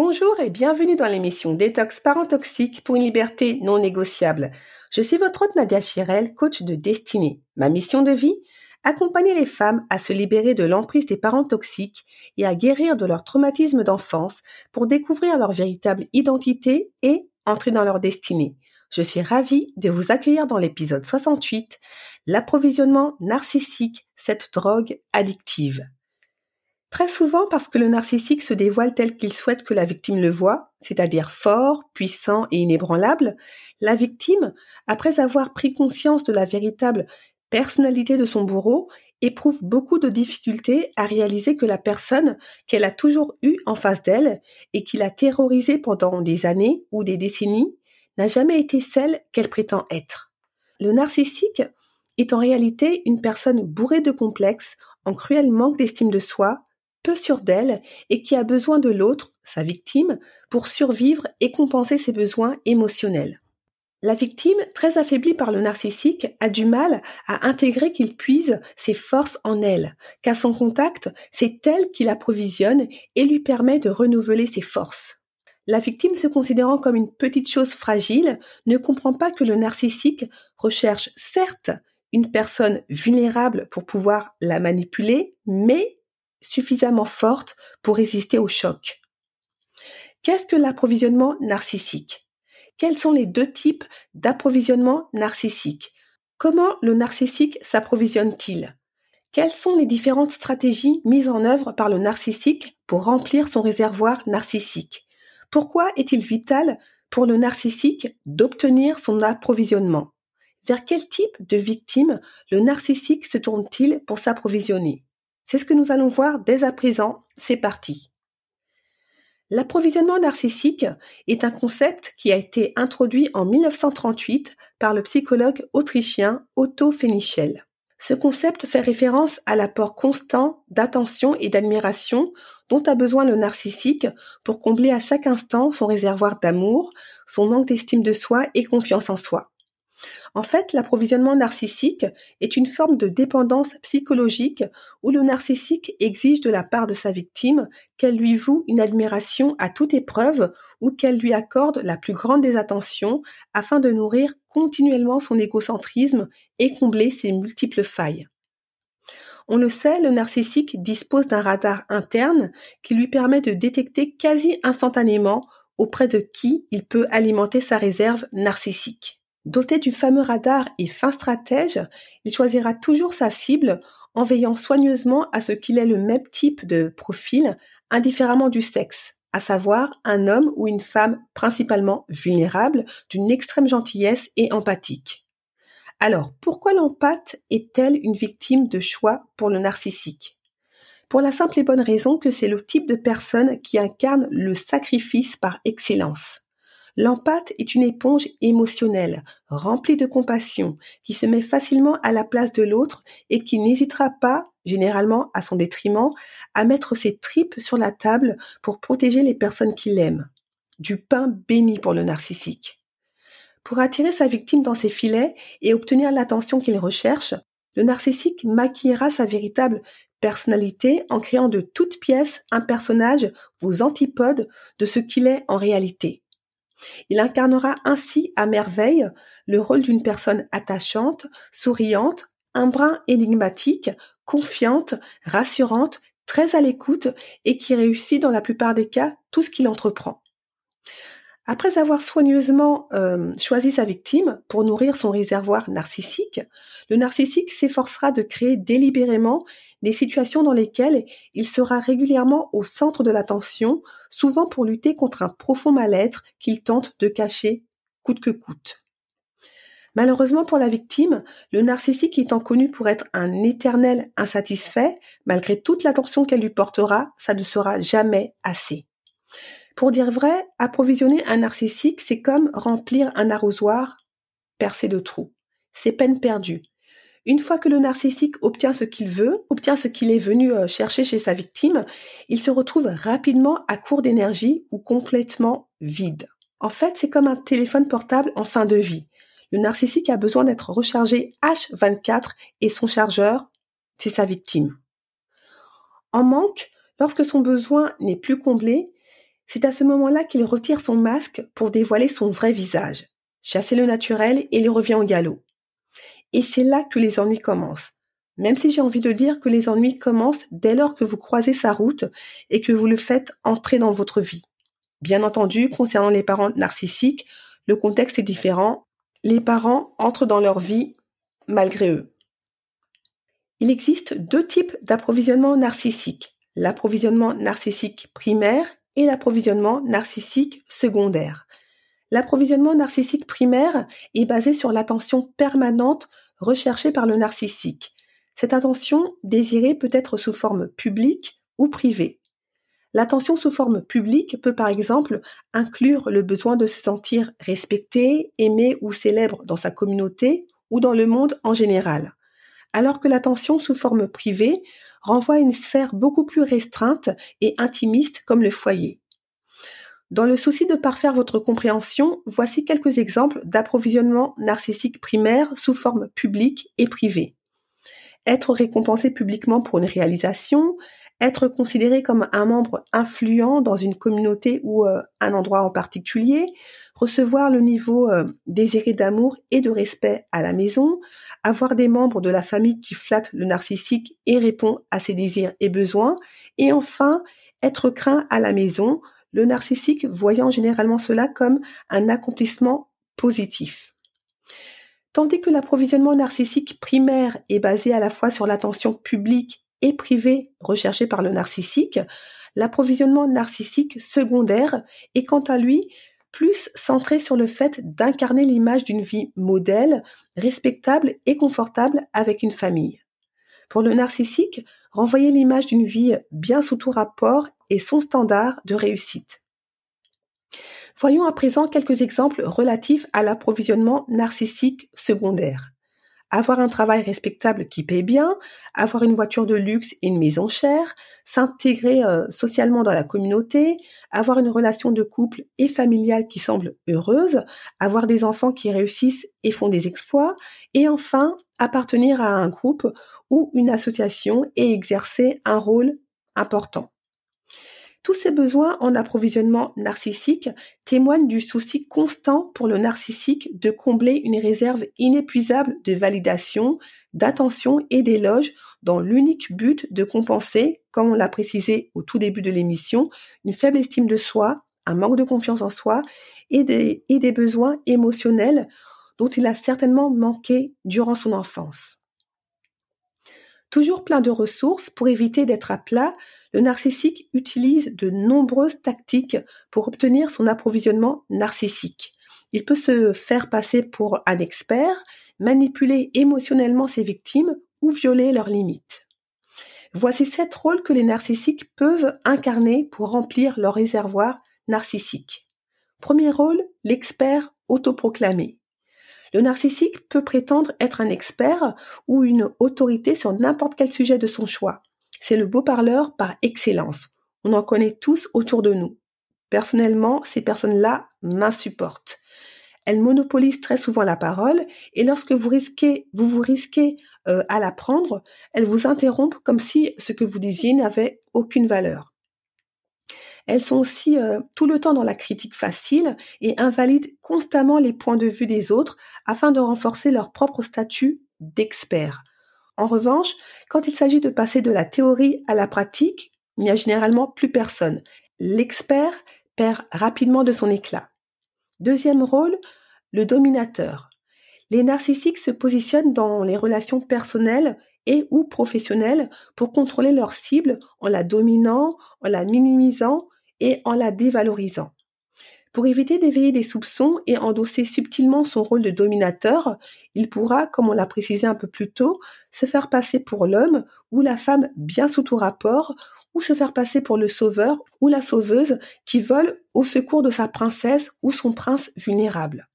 Bonjour et bienvenue dans l'émission Détox Parents Toxiques pour une liberté non négociable. Je suis votre hôte Nadia Chirel, coach de destinée. Ma mission de vie? Accompagner les femmes à se libérer de l'emprise des parents toxiques et à guérir de leur traumatisme d'enfance pour découvrir leur véritable identité et entrer dans leur destinée. Je suis ravie de vous accueillir dans l'épisode 68, l'approvisionnement narcissique, cette drogue addictive. Très souvent parce que le narcissique se dévoile tel qu'il souhaite que la victime le voie, c'est-à-dire fort, puissant et inébranlable, la victime, après avoir pris conscience de la véritable personnalité de son bourreau, éprouve beaucoup de difficultés à réaliser que la personne qu'elle a toujours eue en face d'elle et qui l'a terrorisée pendant des années ou des décennies n'a jamais été celle qu'elle prétend être. Le narcissique est en réalité une personne bourrée de complexes, en cruel manque d'estime de soi, peu sûre d'elle et qui a besoin de l'autre, sa victime, pour survivre et compenser ses besoins émotionnels. La victime, très affaiblie par le narcissique, a du mal à intégrer qu'il puise ses forces en elle, qu'à son contact, c'est elle qui l'approvisionne et lui permet de renouveler ses forces. La victime, se considérant comme une petite chose fragile, ne comprend pas que le narcissique recherche certes une personne vulnérable pour pouvoir la manipuler, mais suffisamment forte pour résister au choc. Qu'est-ce que l'approvisionnement narcissique? Quels sont les deux types d'approvisionnement narcissique? Comment le narcissique s'approvisionne-t-il? Quelles sont les différentes stratégies mises en œuvre par le narcissique pour remplir son réservoir narcissique? Pourquoi est-il vital pour le narcissique d'obtenir son approvisionnement? Vers quel type de victime le narcissique se tourne-t-il pour s'approvisionner? C'est ce que nous allons voir dès à présent. C'est parti. L'approvisionnement narcissique est un concept qui a été introduit en 1938 par le psychologue autrichien Otto Fenichel. Ce concept fait référence à l'apport constant d'attention et d'admiration dont a besoin le narcissique pour combler à chaque instant son réservoir d'amour, son manque d'estime de soi et confiance en soi. En fait, l'approvisionnement narcissique est une forme de dépendance psychologique où le narcissique exige de la part de sa victime qu'elle lui voue une admiration à toute épreuve ou qu'elle lui accorde la plus grande des attentions afin de nourrir continuellement son égocentrisme et combler ses multiples failles. On le sait, le narcissique dispose d'un radar interne qui lui permet de détecter quasi instantanément auprès de qui il peut alimenter sa réserve narcissique. Doté du fameux radar et fin stratège, il choisira toujours sa cible en veillant soigneusement à ce qu'il ait le même type de profil, indifféremment du sexe, à savoir un homme ou une femme principalement vulnérable, d'une extrême gentillesse et empathique. Alors, pourquoi l'empathe est-elle une victime de choix pour le narcissique? Pour la simple et bonne raison que c'est le type de personne qui incarne le sacrifice par excellence. L'empathe est une éponge émotionnelle, remplie de compassion, qui se met facilement à la place de l'autre et qui n'hésitera pas, généralement à son détriment, à mettre ses tripes sur la table pour protéger les personnes qu'il aime. Du pain béni pour le narcissique. Pour attirer sa victime dans ses filets et obtenir l'attention qu'il recherche, le narcissique maquillera sa véritable personnalité en créant de toutes pièces un personnage aux antipodes de ce qu'il est en réalité. Il incarnera ainsi à merveille le rôle d'une personne attachante, souriante, un brin énigmatique, confiante, rassurante, très à l'écoute et qui réussit dans la plupart des cas tout ce qu'il entreprend. Après avoir soigneusement euh, choisi sa victime pour nourrir son réservoir narcissique, le narcissique s'efforcera de créer délibérément des situations dans lesquelles il sera régulièrement au centre de l'attention, souvent pour lutter contre un profond mal-être qu'il tente de cacher coûte que coûte. Malheureusement pour la victime, le narcissique étant connu pour être un éternel insatisfait, malgré toute l'attention qu'elle lui portera, ça ne sera jamais assez. Pour dire vrai, approvisionner un narcissique, c'est comme remplir un arrosoir percé de trous. C'est peine perdue. Une fois que le narcissique obtient ce qu'il veut, obtient ce qu'il est venu euh, chercher chez sa victime, il se retrouve rapidement à court d'énergie ou complètement vide. En fait, c'est comme un téléphone portable en fin de vie. Le narcissique a besoin d'être rechargé H24 et son chargeur, c'est sa victime. En manque, lorsque son besoin n'est plus comblé, c'est à ce moment-là qu'il retire son masque pour dévoiler son vrai visage, chasser le naturel et il revient au galop. Et c'est là que les ennuis commencent. Même si j'ai envie de dire que les ennuis commencent dès lors que vous croisez sa route et que vous le faites entrer dans votre vie. Bien entendu, concernant les parents narcissiques, le contexte est différent. Les parents entrent dans leur vie malgré eux. Il existe deux types d'approvisionnement narcissique. L'approvisionnement narcissique primaire et l'approvisionnement narcissique secondaire. L'approvisionnement narcissique primaire est basé sur l'attention permanente recherchée par le narcissique. Cette attention désirée peut être sous forme publique ou privée. L'attention sous forme publique peut par exemple inclure le besoin de se sentir respecté, aimé ou célèbre dans sa communauté ou dans le monde en général. Alors que l'attention sous forme privée renvoie à une sphère beaucoup plus restreinte et intimiste comme le foyer. Dans le souci de parfaire votre compréhension, voici quelques exemples d'approvisionnement narcissique primaire sous forme publique et privée. Être récompensé publiquement pour une réalisation, être considéré comme un membre influent dans une communauté ou euh, un endroit en particulier, recevoir le niveau euh, désiré d'amour et de respect à la maison, avoir des membres de la famille qui flattent le narcissique et répond à ses désirs et besoins, et enfin être craint à la maison, le narcissique voyant généralement cela comme un accomplissement positif. Tandis que l'approvisionnement narcissique primaire est basé à la fois sur l'attention publique et privée recherchée par le narcissique, l'approvisionnement narcissique secondaire est quant à lui plus centré sur le fait d'incarner l'image d'une vie modèle, respectable et confortable avec une famille. Pour le narcissique, renvoyer l'image d'une vie bien sous tout rapport est son standard de réussite. Voyons à présent quelques exemples relatifs à l'approvisionnement narcissique secondaire avoir un travail respectable qui paie bien, avoir une voiture de luxe et une maison chère, s'intégrer euh, socialement dans la communauté, avoir une relation de couple et familiale qui semble heureuse, avoir des enfants qui réussissent et font des exploits, et enfin appartenir à un groupe ou une association et exercer un rôle important. Tous ces besoins en approvisionnement narcissique témoignent du souci constant pour le narcissique de combler une réserve inépuisable de validation, d'attention et d'éloge dans l'unique but de compenser, comme on l'a précisé au tout début de l'émission, une faible estime de soi, un manque de confiance en soi et des, et des besoins émotionnels dont il a certainement manqué durant son enfance. Toujours plein de ressources pour éviter d'être à plat, le narcissique utilise de nombreuses tactiques pour obtenir son approvisionnement narcissique. Il peut se faire passer pour un expert, manipuler émotionnellement ses victimes ou violer leurs limites. Voici sept rôles que les narcissiques peuvent incarner pour remplir leur réservoir narcissique. Premier rôle, l'expert autoproclamé. Le narcissique peut prétendre être un expert ou une autorité sur n'importe quel sujet de son choix. C'est le beau parleur par excellence. On en connaît tous autour de nous. Personnellement, ces personnes-là m'insupportent. Elles monopolisent très souvent la parole et lorsque vous risquez, vous vous risquez euh, à la prendre, elles vous interrompent comme si ce que vous disiez n'avait aucune valeur. Elles sont aussi euh, tout le temps dans la critique facile et invalident constamment les points de vue des autres afin de renforcer leur propre statut d'expert. En revanche, quand il s'agit de passer de la théorie à la pratique, il n'y a généralement plus personne. L'expert perd rapidement de son éclat. Deuxième rôle, le dominateur. Les narcissiques se positionnent dans les relations personnelles et ou professionnelles pour contrôler leur cible en la dominant, en la minimisant et en la dévalorisant. Pour éviter d'éveiller des soupçons et endosser subtilement son rôle de dominateur, il pourra, comme on l'a précisé un peu plus tôt, se faire passer pour l'homme ou la femme bien sous tout rapport, ou se faire passer pour le sauveur ou la sauveuse qui vole au secours de sa princesse ou son prince vulnérable.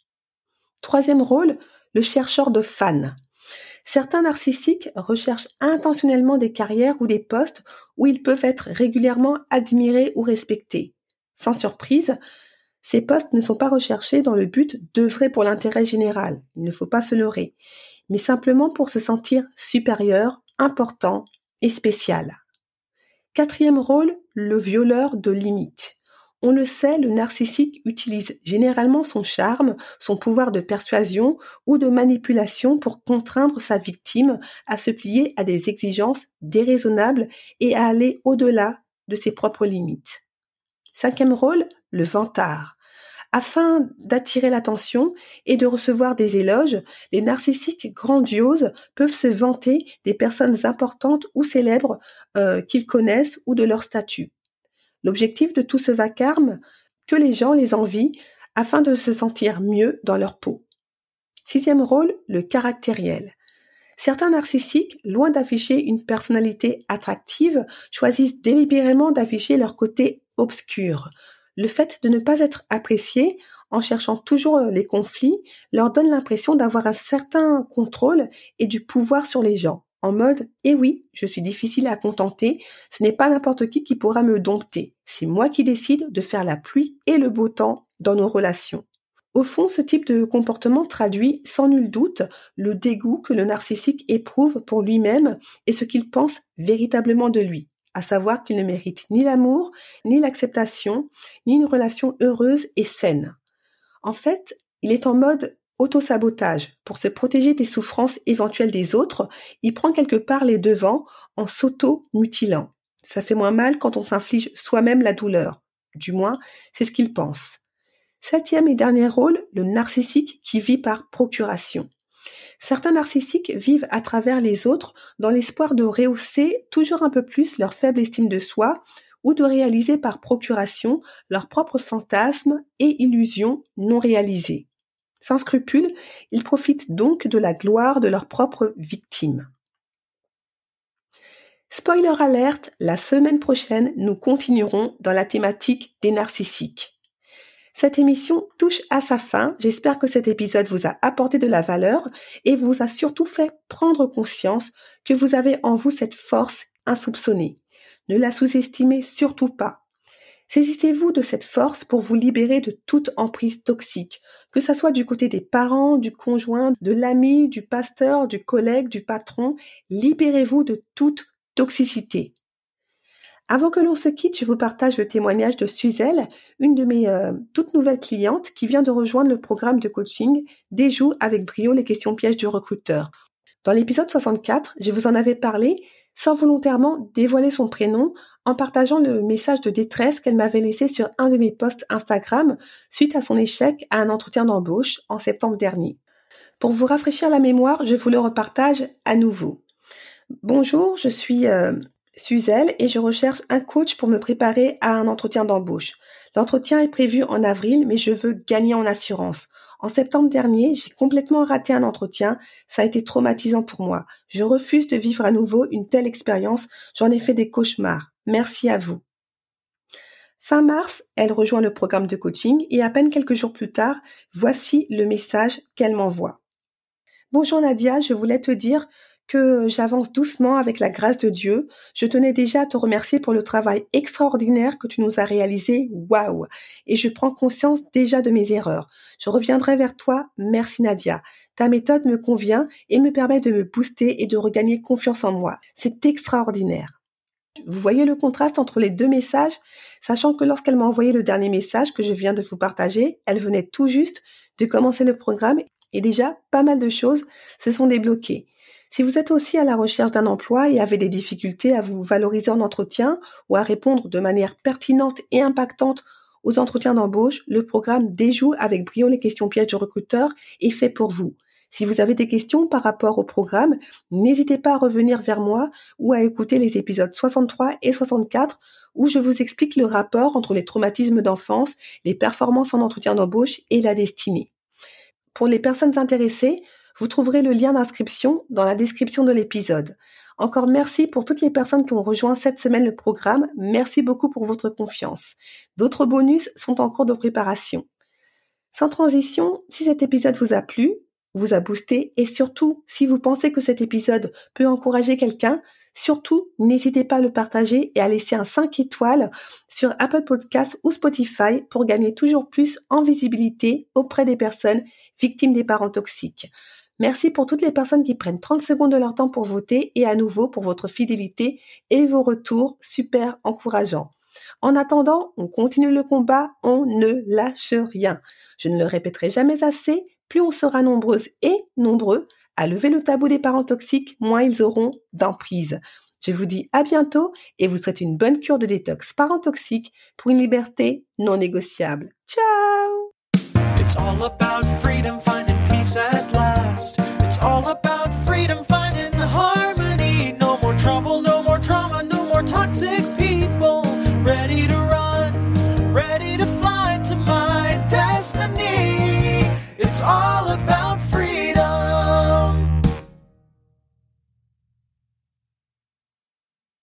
Troisième rôle, le chercheur de fans. Certains narcissiques recherchent intentionnellement des carrières ou des postes où ils peuvent être régulièrement admirés ou respectés. Sans surprise, ces postes ne sont pas recherchés dans le but d'œuvrer pour l'intérêt général, il ne faut pas se leurrer, mais simplement pour se sentir supérieur, important et spécial. Quatrième rôle, le violeur de limites. On le sait, le narcissique utilise généralement son charme, son pouvoir de persuasion ou de manipulation pour contraindre sa victime à se plier à des exigences déraisonnables et à aller au-delà de ses propres limites. Cinquième rôle, le vantard. Afin d'attirer l'attention et de recevoir des éloges, les narcissiques grandioses peuvent se vanter des personnes importantes ou célèbres euh, qu'ils connaissent ou de leur statut. L'objectif de tout ce vacarme, que les gens les envient afin de se sentir mieux dans leur peau. Sixième rôle, le caractériel. Certains narcissiques, loin d'afficher une personnalité attractive, choisissent délibérément d'afficher leur côté obscur. Le fait de ne pas être apprécié en cherchant toujours les conflits leur donne l'impression d'avoir un certain contrôle et du pouvoir sur les gens. En mode, eh oui, je suis difficile à contenter, ce n'est pas n'importe qui qui pourra me dompter. C'est moi qui décide de faire la pluie et le beau temps dans nos relations. Au fond, ce type de comportement traduit sans nul doute le dégoût que le narcissique éprouve pour lui-même et ce qu'il pense véritablement de lui, à savoir qu'il ne mérite ni l'amour, ni l'acceptation, ni une relation heureuse et saine. En fait, il est en mode autosabotage. Pour se protéger des souffrances éventuelles des autres, il prend quelque part les devants en s'auto-mutilant. Ça fait moins mal quand on s'inflige soi-même la douleur. Du moins, c'est ce qu'il pense. Septième et dernier rôle, le narcissique qui vit par procuration. Certains narcissiques vivent à travers les autres dans l'espoir de rehausser toujours un peu plus leur faible estime de soi ou de réaliser par procuration leurs propres fantasmes et illusions non réalisées. Sans scrupule, ils profitent donc de la gloire de leurs propres victimes. Spoiler alerte, la semaine prochaine, nous continuerons dans la thématique des narcissiques. Cette émission touche à sa fin. J'espère que cet épisode vous a apporté de la valeur et vous a surtout fait prendre conscience que vous avez en vous cette force insoupçonnée. Ne la sous-estimez surtout pas. Saisissez-vous de cette force pour vous libérer de toute emprise toxique, que ce soit du côté des parents, du conjoint, de l'ami, du pasteur, du collègue, du patron. Libérez-vous de toute toxicité. Avant que l'on se quitte, je vous partage le témoignage de Suzelle, une de mes euh, toutes nouvelles clientes qui vient de rejoindre le programme de coaching Déjoue avec brio les questions pièges du recruteur. Dans l'épisode 64, je vous en avais parlé sans volontairement dévoiler son prénom en partageant le message de détresse qu'elle m'avait laissé sur un de mes posts Instagram suite à son échec à un entretien d'embauche en septembre dernier. Pour vous rafraîchir la mémoire, je vous le repartage à nouveau. Bonjour, je suis euh, Suzelle et je recherche un coach pour me préparer à un entretien d'embauche. L'entretien est prévu en avril, mais je veux gagner en assurance. En septembre dernier, j'ai complètement raté un entretien. Ça a été traumatisant pour moi. Je refuse de vivre à nouveau une telle expérience. J'en ai fait des cauchemars. Merci à vous. Fin mars, elle rejoint le programme de coaching et à peine quelques jours plus tard, voici le message qu'elle m'envoie. Bonjour Nadia, je voulais te dire que j'avance doucement avec la grâce de Dieu. Je tenais déjà à te remercier pour le travail extraordinaire que tu nous as réalisé. Waouh! Et je prends conscience déjà de mes erreurs. Je reviendrai vers toi. Merci Nadia. Ta méthode me convient et me permet de me booster et de regagner confiance en moi. C'est extraordinaire. Vous voyez le contraste entre les deux messages, sachant que lorsqu'elle m'a envoyé le dernier message que je viens de vous partager, elle venait tout juste de commencer le programme et déjà pas mal de choses se sont débloquées. Si vous êtes aussi à la recherche d'un emploi et avez des difficultés à vous valoriser en entretien ou à répondre de manière pertinente et impactante aux entretiens d'embauche, le programme Déjoue avec brio les questions pièges recruteurs est fait pour vous. Si vous avez des questions par rapport au programme, n'hésitez pas à revenir vers moi ou à écouter les épisodes 63 et 64 où je vous explique le rapport entre les traumatismes d'enfance, les performances en entretien d'embauche et la destinée. Pour les personnes intéressées, vous trouverez le lien d'inscription dans la description de l'épisode. Encore merci pour toutes les personnes qui ont rejoint cette semaine le programme. Merci beaucoup pour votre confiance. D'autres bonus sont en cours de préparation. Sans transition, si cet épisode vous a plu, vous a boosté et surtout si vous pensez que cet épisode peut encourager quelqu'un, surtout n'hésitez pas à le partager et à laisser un 5 étoiles sur Apple Podcasts ou Spotify pour gagner toujours plus en visibilité auprès des personnes victimes des parents toxiques. Merci pour toutes les personnes qui prennent 30 secondes de leur temps pour voter et à nouveau pour votre fidélité et vos retours super encourageants. En attendant, on continue le combat, on ne lâche rien. Je ne le répéterai jamais assez, plus on sera nombreuses et nombreux à lever le tabou des parents toxiques, moins ils auront d'emprise. Je vous dis à bientôt et vous souhaite une bonne cure de détox parents toxiques pour une liberté non négociable. Ciao! All about freedom, finding harmony. No more trouble, no more drama, no more toxic people. Ready to run, ready to fly to my destiny. It's all